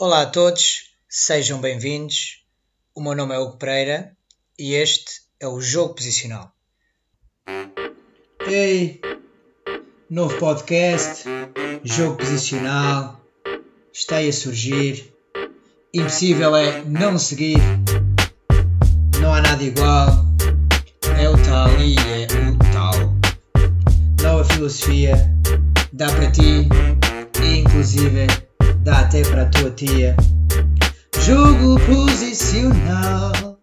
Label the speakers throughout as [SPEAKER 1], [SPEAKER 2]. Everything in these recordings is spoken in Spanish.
[SPEAKER 1] Olá a todos, sejam bem-vindos. O meu nome é Hugo Pereira e este é o Jogo Posicional. Ei, novo podcast, Jogo Posicional, está aí a surgir. Impossível é não seguir, não há nada igual. É o tal e é o tal. Nova filosofia, dá para ti e inclusive dá até para a tua tia. Jogo posicional.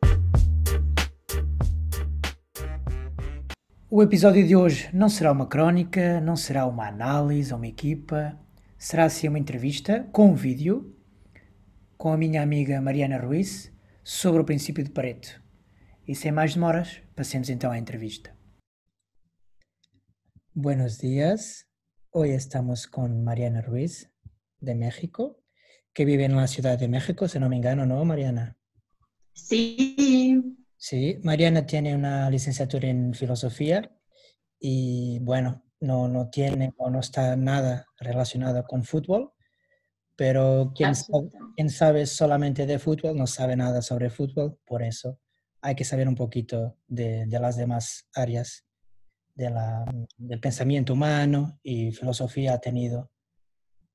[SPEAKER 1] O episódio de hoje não será uma crónica, não será uma análise ou uma equipa, será sim uma entrevista com um vídeo com a minha amiga Mariana Ruiz sobre o princípio de Pareto. E sem mais demoras, passemos então à entrevista. Buenos días. Hoy estamos con Mariana Ruiz de México, que vive en la Ciudad de México, si no me engano, ¿no, Mariana?
[SPEAKER 2] Sí.
[SPEAKER 1] Sí, Mariana tiene una licenciatura en filosofía y bueno, no, no tiene o no está nada relacionado con fútbol, pero quien sabe, quien sabe solamente de fútbol no sabe nada sobre fútbol, por eso hay que saber un poquito de, de las demás áreas de la, del pensamiento humano y filosofía ha tenido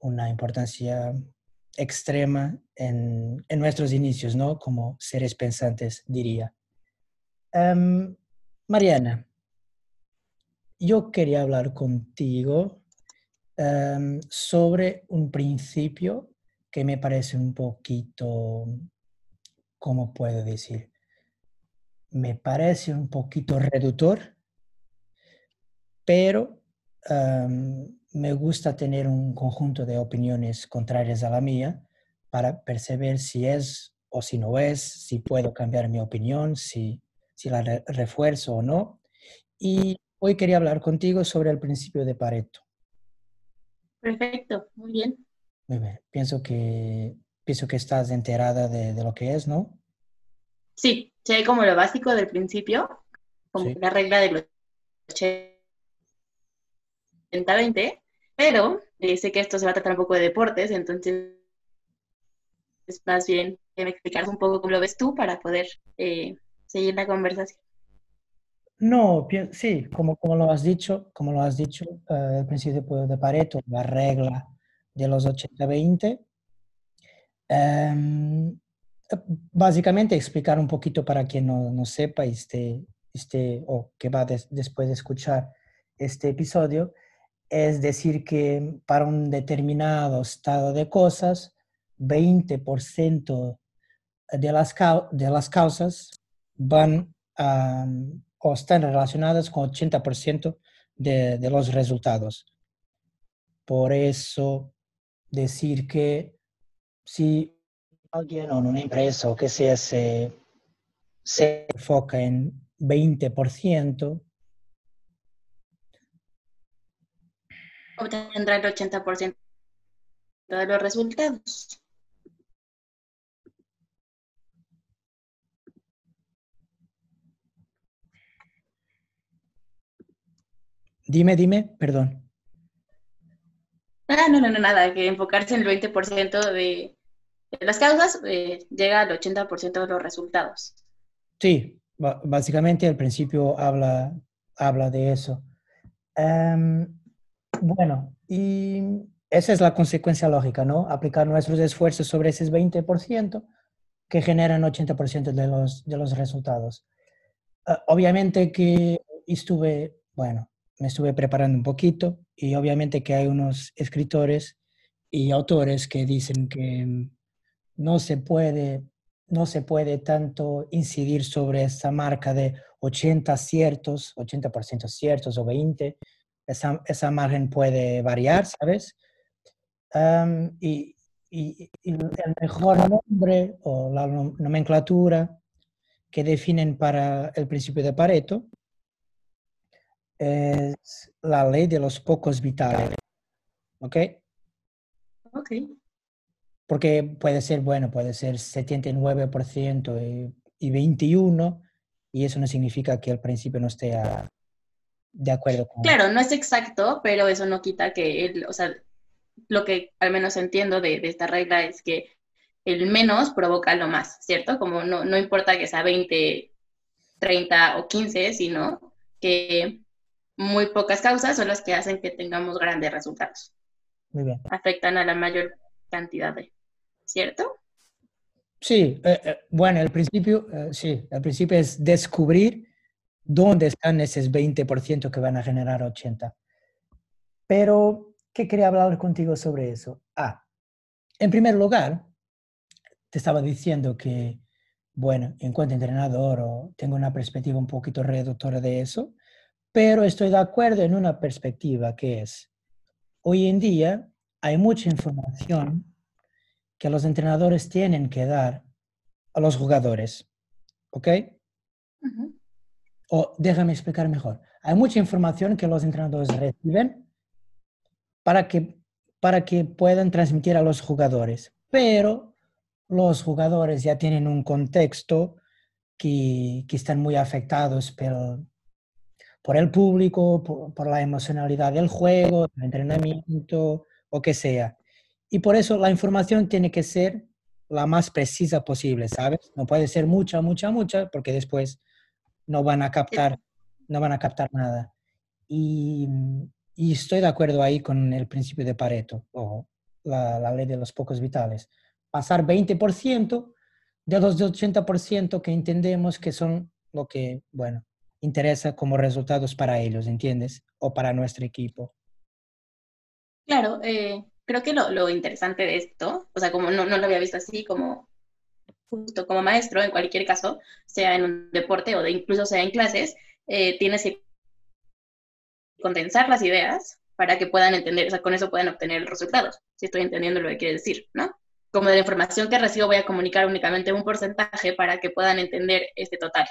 [SPEAKER 1] una importancia extrema en, nuestros inicios, ¿no? Como seres pensantes, diría. Em, Mariana, yo quería hablar contigo em, sobre un principio que me parece un poquito, ¿cómo puedo decir? Me parece un poquito reductor, pero em, me gusta tener un conjunto de opiniones contrarias a la mía para perceber si es o si no es, si puedo cambiar mi opinión, si, si la re- refuerzo o no. Y hoy quería hablar contigo sobre el principio de Pareto.
[SPEAKER 2] Perfecto, muy bien.
[SPEAKER 1] Muy bien, pienso que, pienso que estás enterada de, de lo que es, ¿no?
[SPEAKER 2] Sí, sé como lo básico del principio, como
[SPEAKER 1] Sí.
[SPEAKER 2] la regla de los 80-20, pero eh, sé que esto se va a tratar un poco de deportes, entonces es más bien que me explicaras un poco cómo lo ves tú para poder eh, seguir la conversación.
[SPEAKER 1] No, sí, como, como lo has dicho, como lo has dicho, eh, el principio de Pareto, la regla de los 80-20, em, básicamente explicar un poquito para quien no, no sepa y esté, esté- o que va des- después de escuchar este episodio, es decir que para un determinado estado de cosas, 20% de las, de las causas van a, o están relacionadas con 80% de, de los resultados. Por eso, decir que si alguien o una empresa o que sea se, se enfoca en 20%,
[SPEAKER 2] Obtendrá el 80% de los resultados.
[SPEAKER 1] dime, dime, perdón.
[SPEAKER 2] Ah, no, no, no, nada, que enfocarse en el 20% de, de las causas eh, llega al 80% de los resultados.
[SPEAKER 1] Sí, básicamente al principio habla, habla de eso. Em, bueno, y esa es la consecuencia lógica, ¿no? Aplicar nuestros esfuerzos sobre ese 20% que generan 80% de los, de los resultados. Ah, obviamente que estuve, bueno, me estuve preparando un poquito y obviamente que hay unos escritores y autores que dicen que no se puede, no se puede tanto incidir sobre esa marca de 80 ciertos, 80% ciertos o 20, esa, esa margen puede variar, ¿sabes? Am, y, y- y el mejor nombre o la nom- nomenclatura que definen para el principio de Pareto es la ley de los pocos vitales, ¿ok?
[SPEAKER 2] Ok.
[SPEAKER 1] Porque puede ser, bueno, puede ser 79% y, y 21, y eso no significa que al principio no esté a- de acuerdo con...
[SPEAKER 2] Claro, no es exacto, pero eso no quita que, el, o sea, lo que al menos entiendo de, de esta regla es que el menos provoca lo más, ¿cierto? Como no, no importa que sea 20, 30 o 15, sino que muy pocas causas son las que hacen que tengamos grandes resultados.
[SPEAKER 1] Muy bien.
[SPEAKER 2] Afectan a la mayor cantidad de, ¿cierto?
[SPEAKER 1] Sí, eh, eh, bueno, el principio, eh, sí, el principio es descubrir dónde están esos 20% que van a generar 80. Pero, ¿qué quería hablar contigo sobre eso? Ah, en primer lugar, te estaba diciendo que, bueno, en cuanto a entrenador, o tengo una perspectiva un poquito reductora de eso, pero estoy de acuerdo en una perspectiva que es, hoy en día hay mucha información que los entrenadores tienen que dar a los jugadores, ¿ok? O déjame explicar mejor. Hay mucha información que los entrenadores reciben para que, para que puedan transmitir a los jugadores, pero los jugadores ya tienen un contexto que, que están muy afectados por, por el público, por, la emocionalidad del juego, el entrenamiento o que sea. Y por eso la información tiene que ser la más precisa posible, ¿sabes? No puede ser mucha, mucha, mucha, porque después no van a captar, no van a captar nada. Y, estoy de acuerdo ahí con el principio de Pareto, o la, ley de los pocos vitales. Pasar 20% de los 80% que entendemos que son lo que, bueno, interesa como resultados para ellos, ¿entiendes? O para nuestro equipo.
[SPEAKER 2] Claro, eh, creo que lo, interesante de esto, o sea, como no, no, lo había visto así, como justo como maestro, en cualquier caso, sea en un deporte o de incluso sea en clases, eh, tienes que condensar las ideas para que puedan entender, o sea, con eso pueden obtener resultados, si estoy entendiendo lo que quiere decir, ¿no? Como de la información que recibo voy a comunicar únicamente un porcentaje para que puedan entender este total.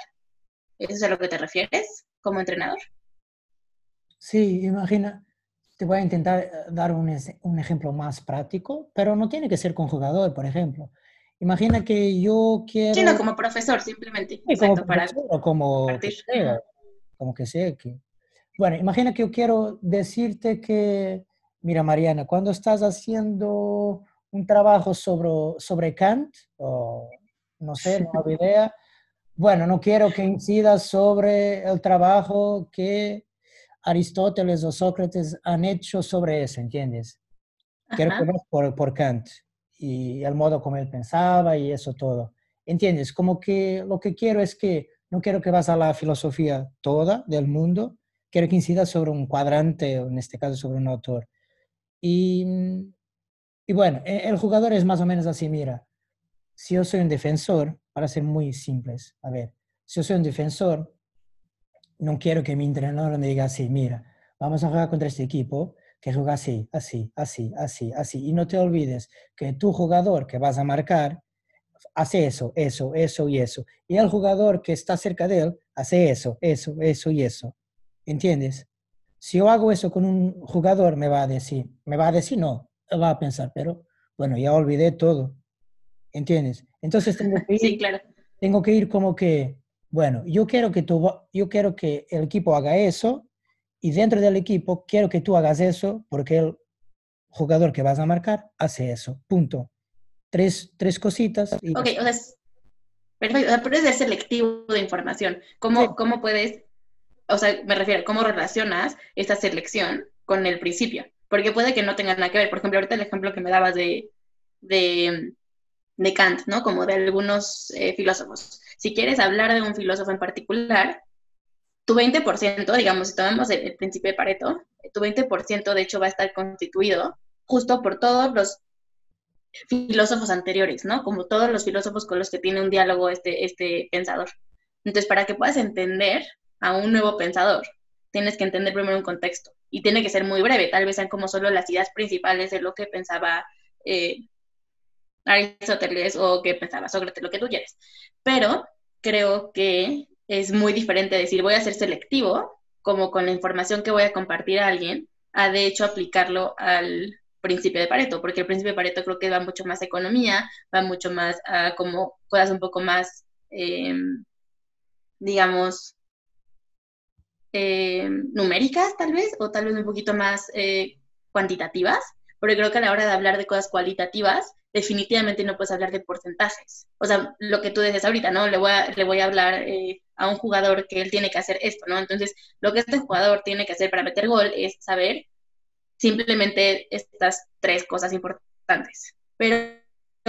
[SPEAKER 2] ¿Eso es a lo que te refieres como entrenador?
[SPEAKER 1] Sí, imagina, te voy a intentar eh, dar un, un, ejemplo más práctico, pero no tiene que ser con jugador, por ejemplo. Imagina que yo quiero...
[SPEAKER 2] Sí, no, como profesor, simplemente.
[SPEAKER 1] Sí, como profesor, o como que sea, como que sea. Que... Bueno, imagina que yo quiero decirte que, mira Mariana, cuando estás haciendo un trabajo sobre, sobre Kant, o no sé, no hago idea, bueno, no quiero que incidas sobre el trabajo que Aristóteles o Sócrates han hecho sobre eso, ¿entiendes? Quiero que por, por Kant y el modo como él pensaba y eso todo. ¿Entiendes? Como que lo que quiero es que no quiero que vas a la filosofía toda del mundo, quiero que incidas sobre un cuadrante, o en este caso sobre un autor. Y, y bueno, e, el jugador es más o menos así, mira, si yo soy un defensor, para ser muy simples, a ver, si yo soy un defensor, no quiero que mi entrenador me diga así, mira, vamos a jugar contra este equipo que juega así, así, así, así, así. Y no te olvides que tu jugador que vas a marcar hace eso, eso, eso y eso. Y el jugador que está cerca de él hace eso, eso, eso y eso. ¿Entiendes? Si yo hago eso con un jugador, me va a decir, me va a decir no, va a pensar, pero bueno, ya olvidé todo. ¿Entiendes? Entonces tengo que ir,
[SPEAKER 2] sí, claro.
[SPEAKER 1] tengo que ir como que, bueno, yo quiero que, tú, yo quiero que el equipo haga eso y dentro del equipo quiero que tú hagas eso porque el jugador que vas a marcar hace eso. Punto. Tres, tres cositas.
[SPEAKER 2] Y ok, o sea, perfecto. O sea, puedes ser selectivo de información. ¿Cómo, ¿Cómo puedes, o sea, me refiero, cómo relacionas esta selección con el principio? Porque puede que no tenga nada que ver. Por ejemplo, ahorita el ejemplo que me dabas de, de de Kant, ¿no? Como de algunos eh, filósofos. Si quieres hablar de un filósofo en particular, tu 20%, digamos, si tomamos el, principio de Pareto, tu 20% de hecho va a estar constituido justo por todos los filósofos anteriores, ¿no? Como todos los filósofos con los que tiene un diálogo este, este pensador. Entonces, para que puedas entender a un nuevo pensador, tienes que entender primero un contexto y tiene que ser muy breve, tal vez sean como solo las ideas principales de lo que pensaba eh, Aristóteles o que pensaba Sócrates, lo que tú quieres. Pero creo que es muy diferente decir voy a ser selectivo, como con la información que voy a compartir a alguien, a de hecho aplicarlo al principio de Pareto, porque el principio de Pareto creo que va mucho más a economía, va mucho más a como cosas un poco más, em, digamos, em, numéricas tal vez, o tal vez un poquito más eh, cuantitativas, porque creo que a la hora de hablar de cosas cualitativas, definitivamente no puedes hablar de porcentajes. O sea, lo que tú dices ahorita, ¿no? Le voy a, le voy a hablar eh, a un jugador que él tiene que hacer esto, ¿no? Entonces, lo que este jugador tiene que hacer para meter gol es saber simplemente estas tres cosas importantes. Pero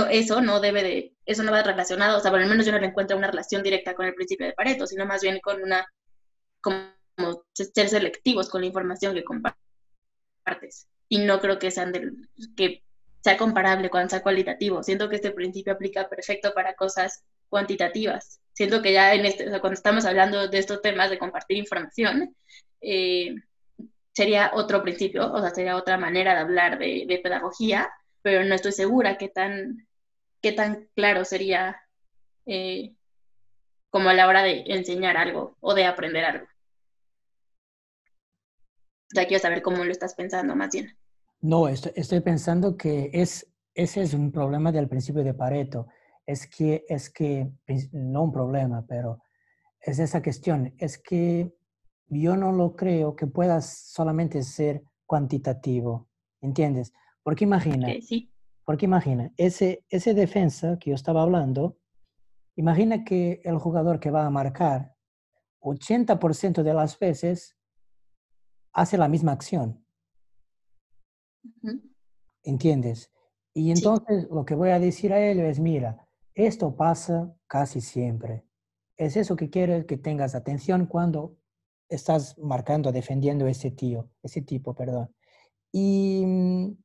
[SPEAKER 2] eso no debe de, eso no va relacionado, o sea, por lo menos yo no le encuentro una relación directa con el principio de Pareto, sino más bien con una, como ser selectivos con la información que compartes. Y no creo que sean del, que sea comparable cuando sea cualitativo. Siento que este principio aplica perfecto para cosas cuantitativas. Siento que ya en este, cuando estamos hablando de estos temas de compartir información, eh, sería otro principio, o sea, sería otra manera de hablar de, pedagogía, pero no estoy segura qué tan, qué tan claro sería eh, como a la hora de enseñar algo o de aprender algo. O sea, quiero saber cómo lo estás pensando más bien.
[SPEAKER 1] No, estoy, pensando que es, ese es un problema del principio de Pareto. Es que, es que, no un problema, pero es esa cuestión. Es que yo no lo creo que puedas solamente ser cuantitativo, ¿entiendes? Porque imagina,
[SPEAKER 2] sí.
[SPEAKER 1] porque imagina, ese, ese defensa que yo estaba hablando, imagina que el jugador que va a marcar 80% de las veces hace la misma acción. ¿Entiendes? Y entonces lo que voy a decir a él es, mira, esto pasa casi siempre. Es eso que quiero que tengas atención cuando estás marcando, defendiendo ese tío, ese tipo, perdón. Y, mm,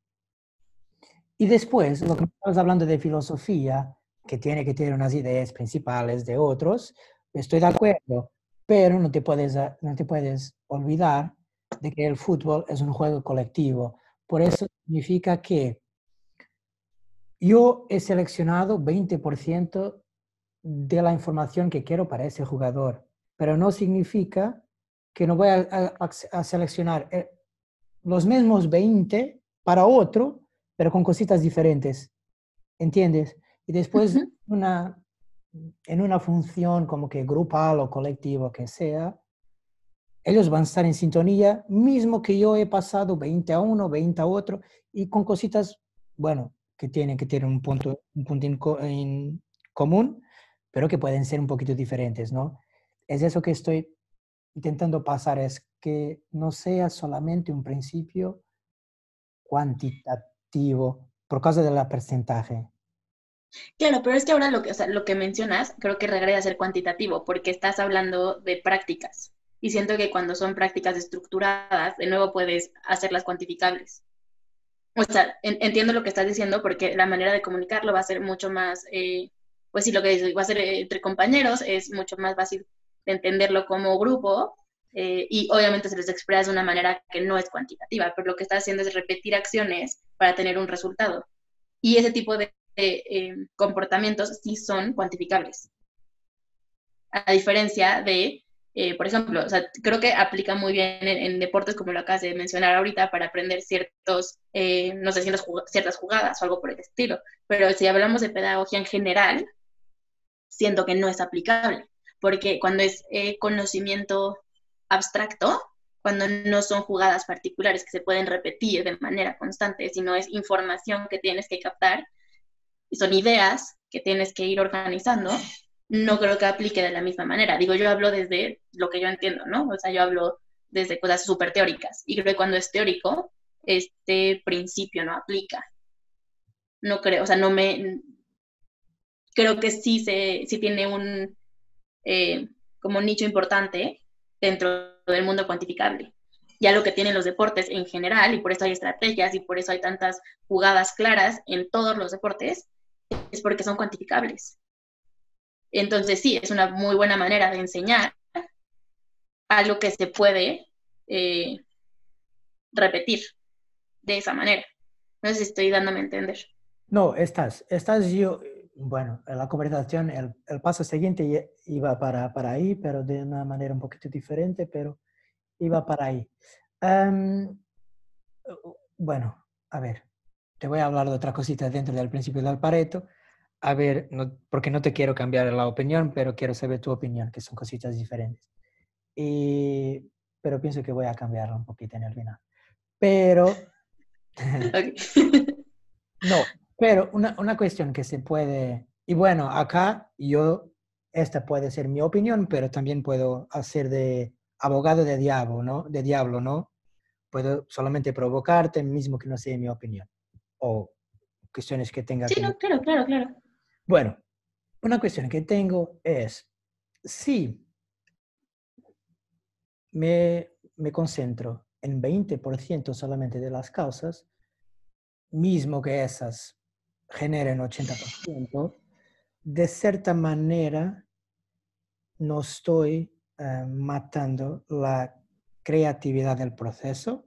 [SPEAKER 1] y después, lo que estamos hablando de filosofía, que tiene que tener unas ideas principales de otros, estoy de acuerdo, pero no te puedes, no te puedes olvidar de que el fútbol es un juego colectivo. Por eso significa que yo he seleccionado 20% de la información que quiero para ese jugador, pero no significa que no voy a, seleccionar eh, los mismos 20 para otro, pero con cositas diferentes. ¿Entiendes? Y después una, en una función como que grupal o colectivo que sea, ellos van a estar en sintonía, mismo que yo he pasado 20 a uno, 20 a otro, y con cositas, bueno, que tienen que tener un punto, un punto en, común, pero que pueden ser un poquito diferentes, ¿no? Es eso que estoy intentando pasar, es que no sea solamente un principio cuantitativo por causa del porcentaje.
[SPEAKER 2] Claro, pero es que ahora lo que, lo que mencionas creo que regresa a ser cuantitativo, porque estás hablando de prácticas y siento que cuando son prácticas estructuradas, de nuevo puedes hacerlas cuantificables. O sea, entiendo lo que estás diciendo porque la manera de comunicarlo va a ser mucho más, eh, pues sí, lo que va a ser entre compañeros es mucho más fácil de entenderlo como grupo eh, y obviamente se les expresa de una manera que no es cuantitativa, pero lo que está haciendo es repetir acciones para tener un resultado. Y ese tipo de eh, comportamientos sí son cuantificables. A diferencia de eh, por ejemplo, o sea, creo que aplica muy bien en, deportes como lo acabas de mencionar ahorita para aprender ciertos, eh, no sé, ciertas jugadas o algo por el estilo. Pero si hablamos de pedagogía en general, siento que no es aplicable, porque cuando es eh, conocimiento abstracto, cuando no son jugadas particulares que se pueden repetir de manera constante, sino es información que tienes que captar, y son ideas que tienes que ir organizando, no creo que aplique de la misma manera. Digo, yo hablo desde lo que yo entiendo, ¿no? O sea, yo hablo desde cosas súper teóricas. Y creo que cuando es teórico, este principio no aplica. No creo, o sea, no me... Creo que sí, se, sí tiene un eh, como nicho importante dentro del mundo cuantificable. Ya lo que tienen los deportes en general, y por eso hay estrategias y por eso hay tantas jugadas claras en todos los deportes, es porque son cuantificables. Entonces sí, es una muy buena manera de enseñar algo que se puede eh, repetir de esa manera. No sé si estoy dándome a entender.
[SPEAKER 1] No, estás, estás yo, bueno, la conversación, el, paso siguiente iba para, para, ahí, pero de una manera un poquito diferente, pero iba para ahí. bueno, a ver, te voy a hablar de otra cosita dentro del principio del Pareto a ver, no, porque no te quiero cambiar la opinión, pero quiero saber tu opinión, que son cositas diferentes. Y, pero pienso que voy a cambiarla un poquito en el final. Pero, no, Pero una, una cuestión que se puede, y bueno, acá yo, esta puede ser mi opinión, pero también puedo hacer de abogado de diablo, ¿no? De diablo, ¿no? Puedo solamente provocarte mismo que no sea mi opinión. O cuestiones que tenga.
[SPEAKER 2] Sí, no, claro, claro, claro.
[SPEAKER 1] Bueno, una cuestión que tengo es, si me, me concentro en 20% solamente de las causas, mismo que esas generen 80%, de cierta manera no estoy eh, matando la creatividad del proceso.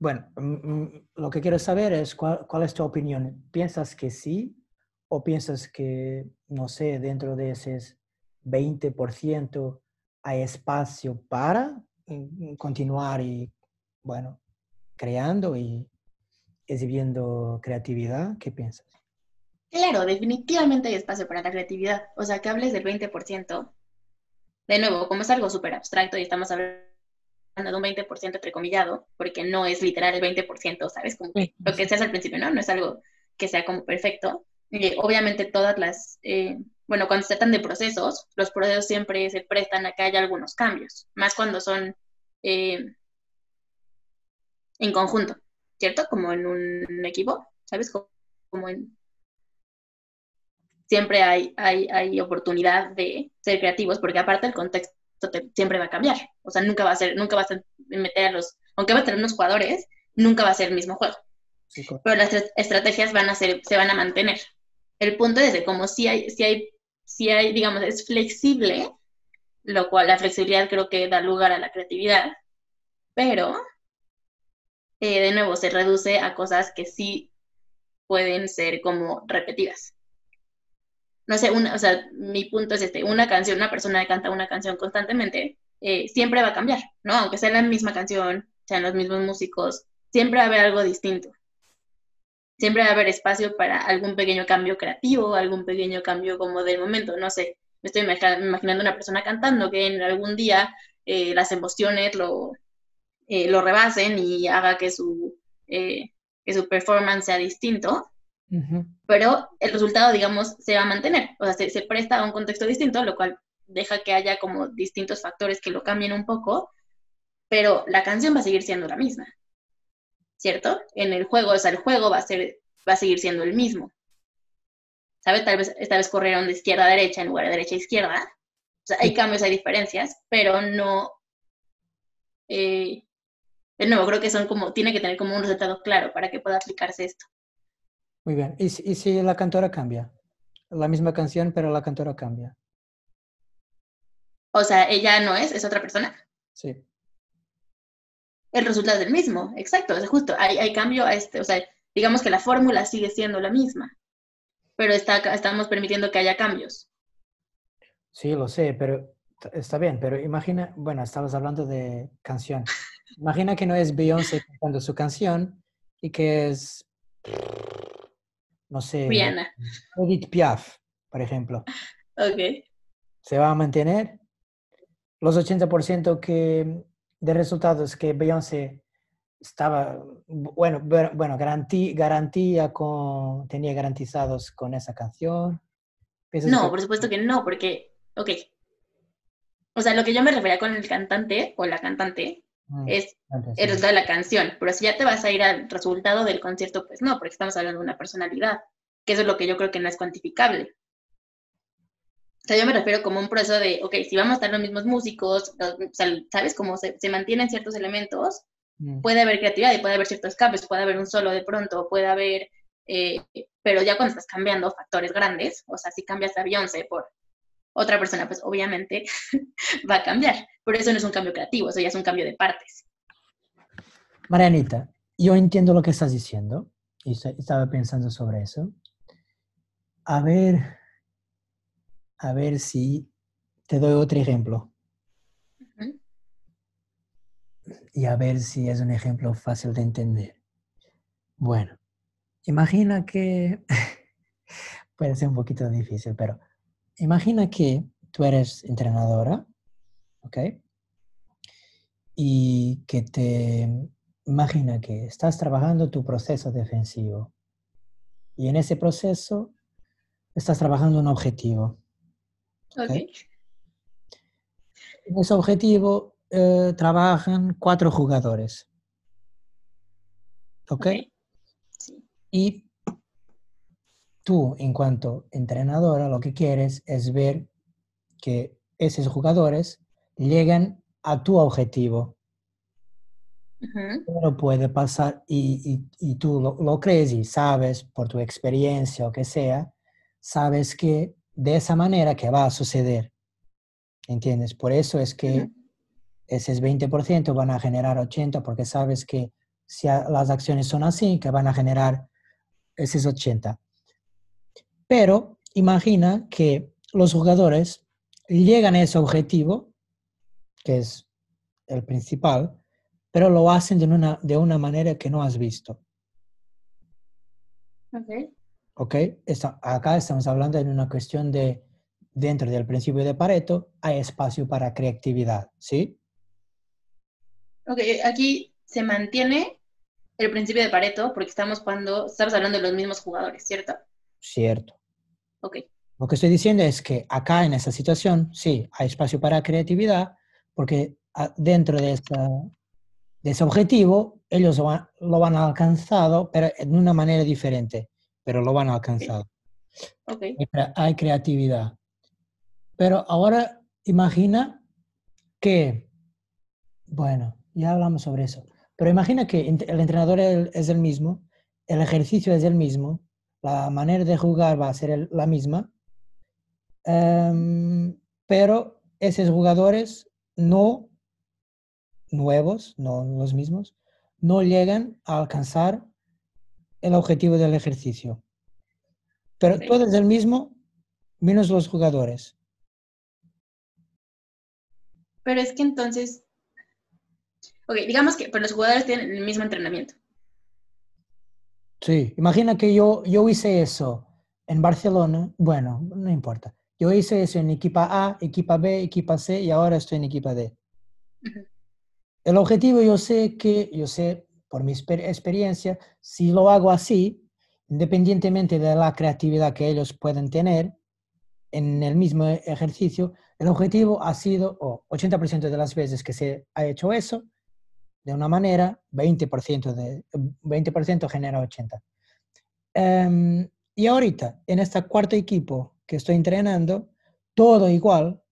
[SPEAKER 1] Bueno, mm, mm, lo que quiero saber es cuál, cuál, es tu opinión. ¿Piensas que sí o piensas que, no sé, dentro de ese 20% hay espacio para mm, continuar y, bueno, creando y exhibiendo creatividad? ¿Qué piensas?
[SPEAKER 2] Claro, definitivamente hay espacio para la creatividad. O sea, que hables del 20%. De nuevo, como es algo súper abstracto y estamos hablando de un 20% entrecomillado, porque no es literal el 20%, ¿sabes? Como lo que seas al principio, ¿no? No es algo que sea como perfecto. Y obviamente todas las, eh, bueno, cuando se tratan de procesos, los procesos siempre se prestan a que haya algunos cambios, más cuando son eh, en conjunto, ¿cierto? Como en un equipo, ¿sabes? Como en siempre hay, hay, hay oportunidad de ser creativos, porque aparte el contexto siempre va a cambiar. O sea, nunca va a ser, nunca va a meter a los, aunque va a tener unos jugadores, nunca va a ser el mismo juego. Pero las estrategias van a ser, se van a mantener. El punto es de como si hay, si hay, si hay, digamos, es flexible, lo cual la flexibilidad creo que da lugar a la creatividad, pero eh, de nuevo se reduce a cosas que sí pueden ser como repetidas no sé, una, o sea, mi punto es este, una canción, una persona que canta una canción constantemente, eh, siempre va a cambiar, ¿no? Aunque sea la misma canción, sean los mismos músicos, siempre va a haber algo distinto. Siempre va a haber espacio para algún pequeño cambio creativo, algún pequeño cambio como del momento, no sé. Me estoy imaginando una persona cantando que en algún día eh, las emociones lo, eh, lo rebasen y haga que su, que su performance sea distinto pero el resultado, digamos, se va a mantener. O sea, se, presta a un contexto distinto, lo cual deja que haya como distintos factores que lo cambien un poco, pero la canción va a seguir siendo la misma. ¿Cierto? En el juego, o sea, el juego va a, ser, va a seguir siendo el mismo. ¿Sabes? Tal vez esta vez corrieron de izquierda a derecha en lugar de derecha a izquierda. O sea, hay cambios, hay diferencias, pero no. Eh, de nuevo, creo que son como, tiene que tener como un resultado claro para que pueda aplicarse esto.
[SPEAKER 1] Muy bien. ¿Y, si la cantora cambia? La misma canción, pero la cantora cambia.
[SPEAKER 2] O sea, ella no es, es otra persona.
[SPEAKER 1] Sí.
[SPEAKER 2] El resultado es el mismo, exacto, es justo. Hay, hay cambio a este, o sea, digamos que la fórmula sigue siendo la misma, pero está, estamos permitiendo que haya cambios.
[SPEAKER 1] Sí, lo sé, pero está bien, pero imagina, bueno, estabas hablando de canción. Imagina que no es Beyoncé cantando su canción y que es no sé, Edith Piaf, por ejemplo.
[SPEAKER 2] Ok.
[SPEAKER 1] ¿Se va a mantener? Los 80% que, de resultados que Beyoncé estaba, bueno, bueno garantía, garantía con, tenía garantizados con esa canción.
[SPEAKER 2] No, por supuesto que no, porque, ok. O sea, lo que yo me refería con el cantante o la cantante mm, es el resultado de la canción, pero si ya te vas a ir al resultado del concierto, pues no, porque estamos hablando de una personalidad, que eso es lo que yo creo que no es cuantificable. O sea, yo me refiero como un proceso de, ok, si vamos a estar los mismos músicos, ¿sabes? Cómo se, mantienen ciertos elementos, mm. puede haber creatividad y puede haber ciertos cambios, puede haber un solo de pronto, puede haber, eh, pero ya cuando estás cambiando factores grandes, o sea, si cambias a Beyoncé por otra persona, pues obviamente va a cambiar. Pero eso no es un cambio creativo, eso ya es un cambio de partes.
[SPEAKER 1] Marianita, yo entiendo lo que estás diciendo y estaba pensando sobre eso. A ver, a ver si te doy otro ejemplo. Y a ver si es un ejemplo fácil de entender. Bueno, imagina que, puede ser un poquito difícil, pero imagina que tú eres entrenadora, ¿ok? Y que te imagina que estás trabajando tu proceso defensivo y en ese proceso estás trabajando un objetivo.
[SPEAKER 2] Okay.
[SPEAKER 1] En ese objetivo eh, trabajan cuatro jugadores. ¿Ok?
[SPEAKER 2] Sí.
[SPEAKER 1] Y tú, en cuanto entrenadora, lo que quieres es ver que esos jugadores llegan a tu objetivo. Pero puede pasar y, tú lo, crees y sabes por tu experiencia o que sea, sabes que de esa manera que va a suceder. ¿Entiendes? Por eso es que ese 20% van a generar 80 porque sabes que si las acciones son así, que van a generar esos 80. Pero imagina que los jugadores llegan a ese objetivo, que es el principal, pero lo hacen de una, de una manera que no has visto.
[SPEAKER 2] Ok.
[SPEAKER 1] Ok, acá estamos hablando de una cuestión de, dentro del principio de Pareto, hay espacio para creatividad, ¿sí?
[SPEAKER 2] Ok, aquí se mantiene el principio de Pareto porque estamos cuando estamos hablando de los mismos jugadores, ¿cierto?
[SPEAKER 1] Cierto.
[SPEAKER 2] Ok.
[SPEAKER 1] Lo que estoy diciendo es que acá en esta situación, sí, hay espacio para creatividad porque ah, dentro de esta, de ese objetivo, ellos lo, van a alcanzado, pero de una manera diferente, pero lo van a alcanzar.
[SPEAKER 2] Okay.
[SPEAKER 1] Hay creatividad. Pero ahora imagina que, bueno, ya hablamos sobre eso, pero imagina que el entrenador es el mismo, el ejercicio es el mismo, la manera de jugar va a ser la misma, em, pero esos jugadores no nuevos, no los mismos, no llegan a alcanzar el objetivo del ejercicio. Pero todo es el mismo, menos los jugadores.
[SPEAKER 2] Pero es que entonces, ok, digamos que pero los jugadores tienen el mismo entrenamiento.
[SPEAKER 1] Sí, imagina que yo, yo hice eso en Barcelona, bueno, no importa. Yo hice eso en equipa A, equipa B, equipa C y ahora estoy en equipa D. El objetivo yo sé que, yo sé por mi experiencia, si lo hago así, independientemente de la creatividad que ellos pueden tener en el mismo ejercicio, el objetivo ha sido, o 80% de las veces que se ha hecho eso, de una manera, 20%, de, 20 genera 80%. Em, y ahorita, en este cuarto equipo que estoy entrenando, todo igual,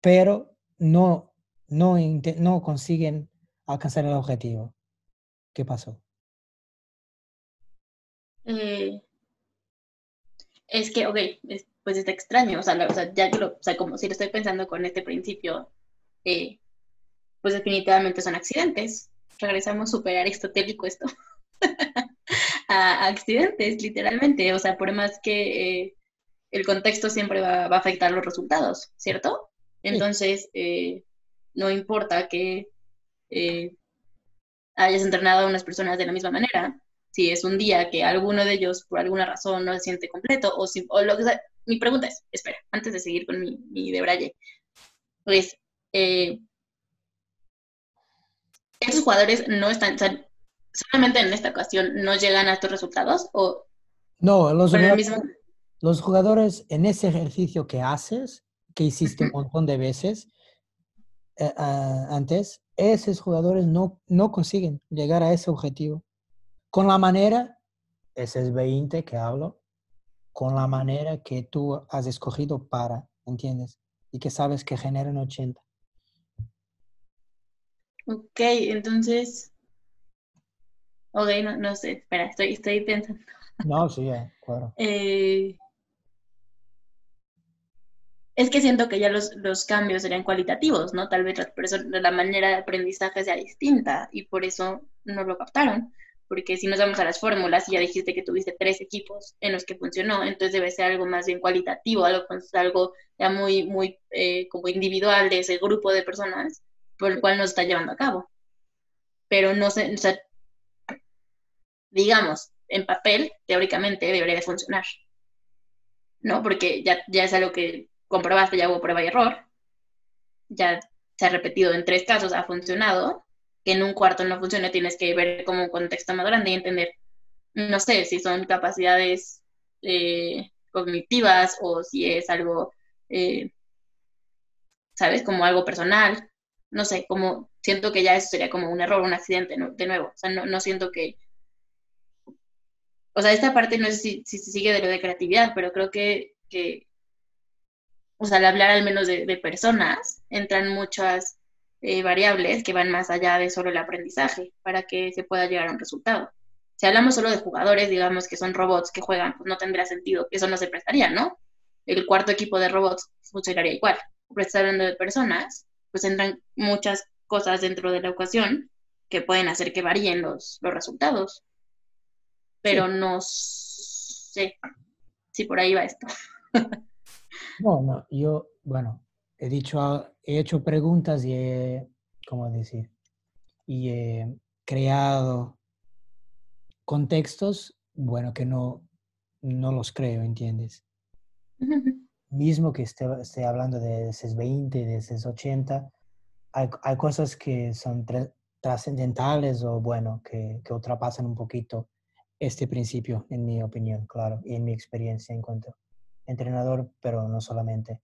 [SPEAKER 1] pero no no, no consiguen alcanzar el objetivo. ¿Qué pasó?
[SPEAKER 2] Eh, es que, ok, pues está extraño, o sea, ya que lo, o sea, como si lo estoy pensando con este principio, eh, pues definitivamente son accidentes. Regresamos súper aristotélico esto. a, accidentes, literalmente, o sea, por más que eh, el contexto siempre va, a afectar los resultados, ¿cierto? Entonces, no importa que eh, hayas entrenado a unas personas de la misma manera, si es un día que alguno de ellos por alguna razón no se siente completo o, si, o lo que sea. Mi pregunta es, espera, antes de seguir con mi, mi debraye, pues, eh, ¿esos jugadores no están, solamente en esta ocasión no llegan a estos resultados o...
[SPEAKER 1] No, los, jugadores, los jugadores en ese ejercicio que haces, que hiciste un montón de veces, eh, antes, esos jugadores no, no consiguen llegar a ese objetivo. Con la manera, ese es 20 que hablo, con la manera que tú has escogido para, ¿entiendes? Y que sabes que generan 80.
[SPEAKER 2] Ok, entonces. Ok, no, no sé, espera, estoy, estoy pensando.
[SPEAKER 1] No, sí, claro.
[SPEAKER 2] Eh, es que siento que ya los, los cambios serían cualitativos, ¿no? Tal vez la, la manera de aprendizaje sea distinta y por eso no lo captaron. Porque si nos vamos a las fórmulas, y ya dijiste que tuviste tres equipos en los que funcionó, entonces debe ser algo más bien cualitativo, algo, algo ya muy, muy eh, como individual de ese grupo de personas por el cual nos está llevando a cabo. Pero no sé, o digamos, en papel, teóricamente debería de funcionar. ¿No? Porque ya, ya es algo que comprobaste, ya hubo prueba y error, ya se ha repetido en tres casos, ha funcionado, que en un cuarto no funcione, tienes que ver como un contexto más grande y entender, no sé, si son capacidades eh, cognitivas o si es algo, eh, ¿sabes? Como algo personal. No sé, como siento que ya eso sería como un error, un accidente, de nuevo. O sea, no, siento que... O sea, esta parte no sé si, si, sigue de lo de creatividad, pero creo que, que o sea, al hablar al menos de, personas, entran muchas eh, variables que van más allá de solo el aprendizaje para que se pueda llegar a un resultado. Si hablamos solo de jugadores, digamos que son robots que juegan, pues no tendría sentido, eso no se prestaría, ¿no? El cuarto equipo de robots funcionaría igual. Pero si hablando de personas, pues entran muchas cosas dentro de la ecuación que pueden hacer que varíen los, los resultados. Pero no sé si por ahí va esto.
[SPEAKER 1] no, no, yo, bueno, he dicho, he hecho preguntas y he, ¿cómo decir? Y he creado contextos, bueno, que no, no los creo, ¿entiendes? Mismo que esté, esté, hablando de CES 20, de CES 80, hay, hay cosas que son trascendentales o, bueno, que, que ultrapasan un poquito este principio, en mi opinión, claro, y en mi experiencia en cuanto entrenador, pero no solamente.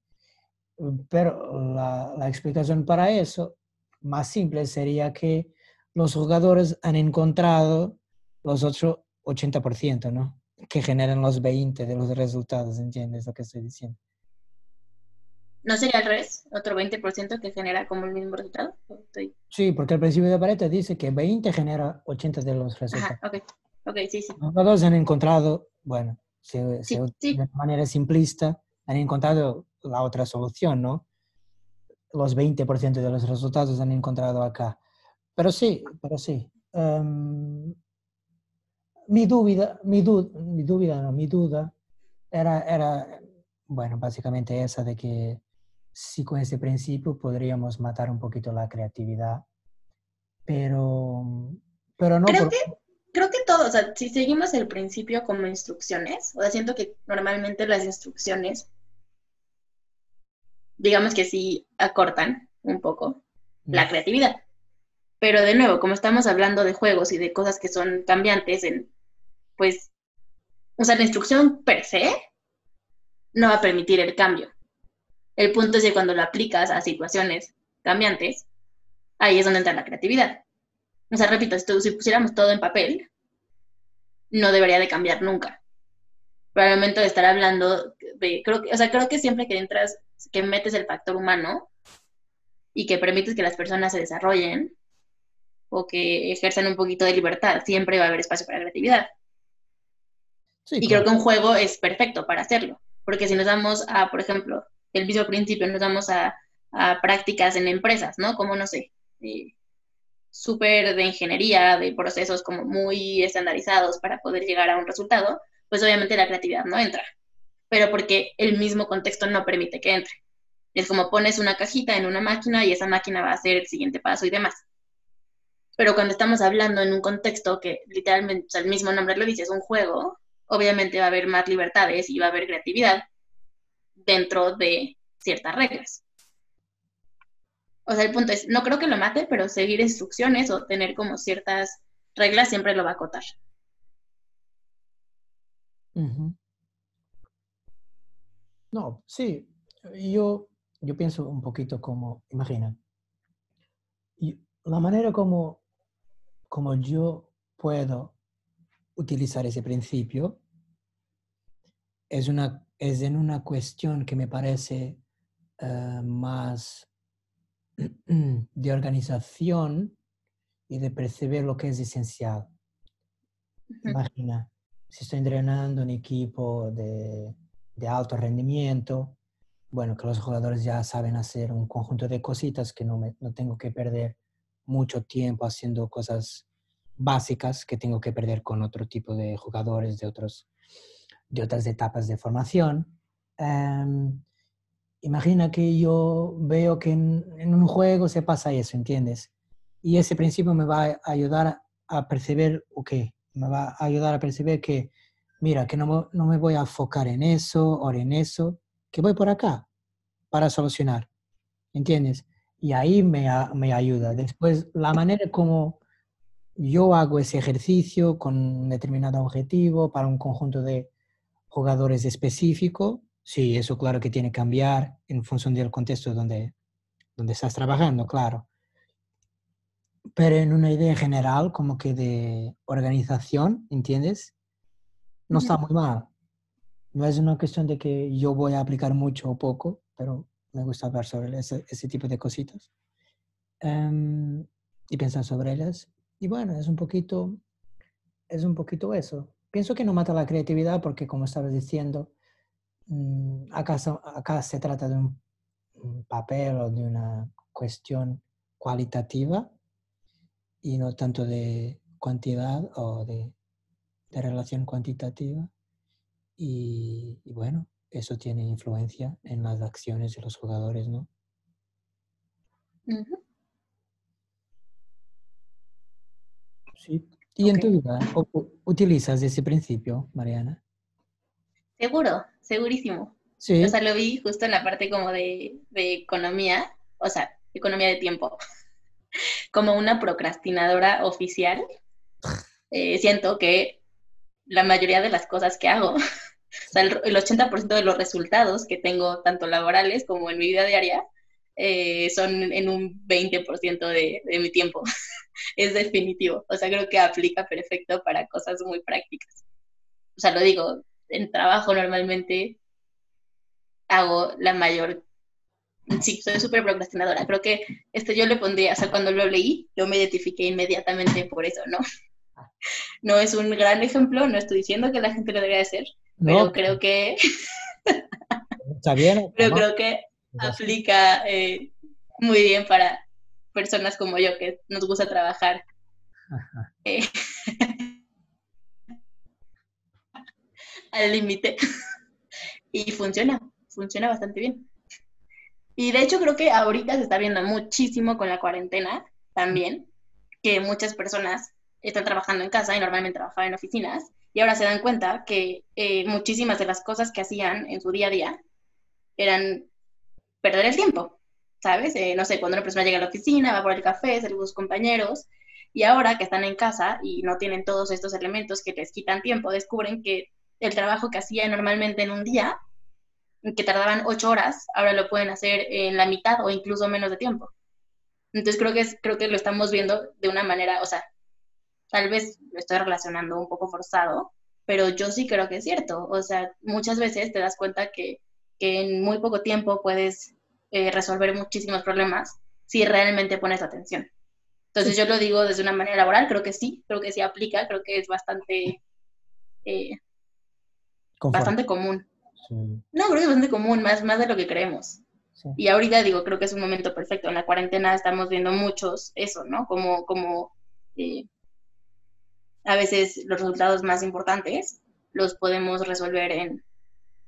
[SPEAKER 1] Pero la, la, explicación para eso, más simple, sería que los jugadores han encontrado los otros 80%, ¿no? Que generan los 20 de los resultados, ¿entiendes lo que estoy diciendo?
[SPEAKER 2] ¿No sería al revés? ¿Otro 20% que genera como el mismo resultado?
[SPEAKER 1] Sí, porque al principio de Pareto dice que 20 genera 80 de los resultados.
[SPEAKER 2] Ajá, ok, ok, sí, sí.
[SPEAKER 1] Los han encontrado, bueno, de manera simplista, han encontrado la otra solución, ¿no? Los 20% de los resultados han encontrado acá. Pero sí, pero sí. Em, mi duda, mi, duda, mi duda, no, mi duda era, era, bueno, básicamente esa de que sí con ese principio podríamos matar un poquito la creatividad, pero, pero no.
[SPEAKER 2] Creo, que, creo que todo, o sea, si seguimos el principio como instrucciones, o sea, siento que normalmente las instrucciones, digamos que sí acortan un poco la mm. creatividad. Pero de nuevo, como estamos hablando de juegos y de cosas que son cambiantes en pues, o sea, la instrucción per se no va a permitir el cambio. El punto es que cuando lo aplicas a situaciones cambiantes, ahí es donde entra la creatividad. O sea, repito, si pusiéramos todo en papel, no debería de cambiar nunca. Pero al momento de estar hablando de, creo que, o sea, creo que siempre que entras, que metes el factor humano y que permites que las personas se desarrollen o que ejerzan un poquito de libertad, siempre va a haber espacio para creatividad y creo que un juego es perfecto para hacerlo, porque si nos damos a, por ejemplo, el mismo principio, nos damos a, prácticas en empresas, ¿no? Como, no sé, eh, súper de ingeniería, de procesos como muy estandarizados para poder llegar a un resultado, pues obviamente la creatividad no entra, pero porque el mismo contexto no permite que entre. Es como pones una cajita en una máquina y esa máquina va a hacer el siguiente paso y demás. Pero cuando estamos hablando en un contexto que literalmente, el mismo nombre lo dice, es un juego, obviamente va a haber más libertades y va a haber creatividad dentro de ciertas reglas. O sea, el punto es, no creo que lo mate, pero seguir instrucciones o tener como ciertas reglas siempre lo va a acotar.
[SPEAKER 1] No, sí, yo, yo pienso un poquito como, imagina, la manera como, como yo puedo utilizar ese principio es, una, es en una cuestión que me parece eh, más de organización y de percibir lo que es esencial. Imagina, si estoy entrenando un equipo de, de, alto rendimiento, bueno, que los jugadores ya saben hacer un conjunto de cositas que no, me, no tengo que perder mucho tiempo haciendo cosas básicas que tengo que perder con otro tipo de jugadores de, otros, de otras etapas de formación. Em, imagina que yo veo que en, un juego se pasa eso, ¿entiendes? Y ese principio me va a ayudar a percibir, ok, me va a ayudar a percibir que, mira, que no, no me voy a enfocar en eso o en eso, que voy por acá para solucionar, ¿entiendes? y ahí me, me ayuda. Después, la manera como yo hago ese ejercicio con un determinado objetivo para un conjunto de jugadores específico, sí, eso claro que tiene que cambiar en función del contexto donde, donde estás trabajando, claro. Pero en una idea general, como que de organización, ¿entiendes? No está muy mal. No es una cuestión de que yo voy a aplicar mucho o poco, pero me gusta hablar sobre ese, ese tipo de cositas em, y pensar sobre ellas. Y bueno, es un poquito, es un poquito eso. Pienso que no mata la creatividad porque, como estabas diciendo, mm, acá, acá se trata de un, papel o de una cuestión cualitativa y no tanto de cantidad o de, de relación cuantitativa. Y, y, bueno, eso tiene influencia en las acciones de los jugadores, ¿no? Sí. ¿Y en tu vida utilizas ese principio, Mariana?
[SPEAKER 2] Seguro, segurísimo. Sí. O sea, lo vi justo en la parte como de, economía, o sea, economía de tiempo. Como una procrastinadora oficial, eh, siento que la mayoría de las cosas que hago o sea, el, 80% de los resultados que tengo, tanto laborales como en mi vida diaria, eh, son en un 20% de, de mi tiempo. es definitivo. O sea, creo que aplica perfecto para cosas muy prácticas. O sea, lo digo, en trabajo normalmente hago la mayor... Sí, soy súper procrastinadora. Creo que esto yo le pondría, o sea, cuando lo leí, yo me identifiqué inmediatamente por eso, ¿no? No es un gran ejemplo, no estoy diciendo que la gente lo debería hacer, pero creo que...
[SPEAKER 1] Está bien.
[SPEAKER 2] Pero creo que aplica eh, muy bien para personas como yo que nos gusta trabajar. Eh, al límite. y funciona, funciona bastante bien. Y de hecho creo que ahorita se está viendo muchísimo con la cuarentena también, que muchas personas están trabajando en casa y normalmente trabajaban en oficinas y ahora se dan cuenta que eh, muchísimas de las cosas que hacían en su día a día eran perder el tiempo, ¿sabes? Eh, no sé, cuando una persona llega a la oficina, va por el café, salir con sus compañeros, y ahora que están en casa y no tienen todos estos elementos que les quitan tiempo, descubren que el trabajo que hacían normalmente en un día, que tardaban ocho horas, ahora lo pueden hacer en la mitad o incluso menos de tiempo. Entonces creo que, creo que lo estamos viendo de una manera, o sea, tal vez lo estoy relacionando un poco forzado, pero yo sí creo que es cierto. O sea, muchas veces te das cuenta que, en muy poco tiempo puedes eh, resolver muchísimos problemas si realmente pones atención. Entonces yo lo digo desde una manera laboral, creo que sí, creo que sí aplica, creo que es bastante, eh, bastante común. No, creo que es bastante común, más, más de lo que creemos. Y ahorita digo, creo que es un momento perfecto. En la cuarentena estamos viendo muchos eso, ¿no? Como, como eh, a veces los resultados más importantes los podemos resolver en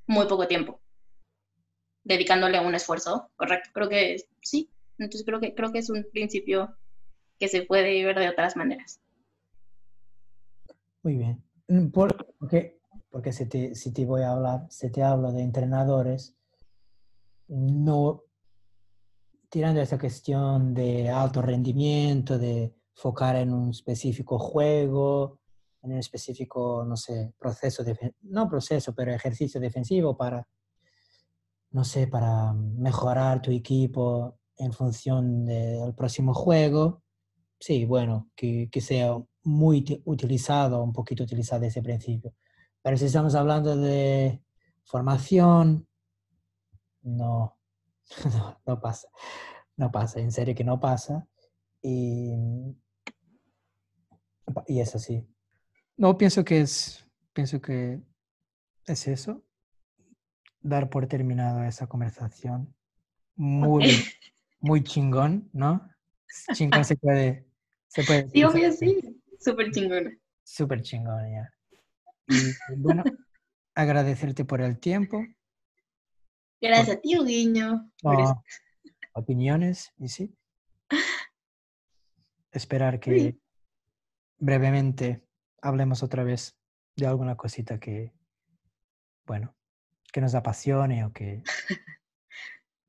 [SPEAKER 2] muy poco tiempo, dedicándole un esfuerzo, correcto. Creo que sí. Entonces creo que, creo que es un principio que se puede ver de otras maneras.
[SPEAKER 1] Muy bien. Mm, porque, porque si, te, si te voy a hablar, si te hablo de entrenadores, no tirando esa cuestión de alto rendimiento, de enfocar en un específico juego, en un específico, no sé, proceso, no proceso, pero ejercicio defensivo para, no sé, para mejorar tu equipo en función del próximo juego. Sí, bueno, que, que sea muy utilizado, un poquito utilizado ese principio. Pero si estamos hablando de formación, no, no, no pasa. No pasa, en serio que no pasa. Y y es así. No, pienso que es, pienso que es eso. Dar por terminado esa conversación. Muy, muy chingón, ¿no? Chingón se puede, se puede.
[SPEAKER 2] Sí, obvio, sí. Súper chingón.
[SPEAKER 1] Súper chingón, ya. Y bueno, agradecerte por el tiempo.
[SPEAKER 2] Gracias a ti, Guiño.
[SPEAKER 1] opiniones, y sí. Esperar que brevemente hablemos otra vez de alguna cosita que, bueno, que nos apasione o que,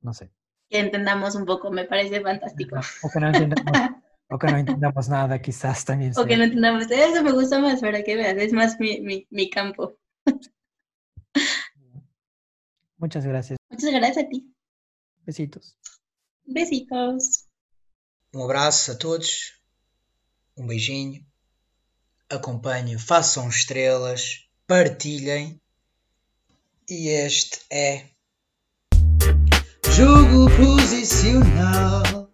[SPEAKER 1] no sé.
[SPEAKER 2] que entendamos un poco, me parece fantástico.
[SPEAKER 3] O que no entendamos, o que no entendamos nada, quizás también.
[SPEAKER 2] O que no entendamos, eso me gusta más para que veas, es más mi, mi, mi campo.
[SPEAKER 3] Muchas gracias.
[SPEAKER 2] Muchas gracias a ti.
[SPEAKER 3] Besitos.
[SPEAKER 2] Besitos.
[SPEAKER 1] Um abraço a todos, um beijinho, acompanhem, façam estrelas, partilhem. E este é Jogo Posicional.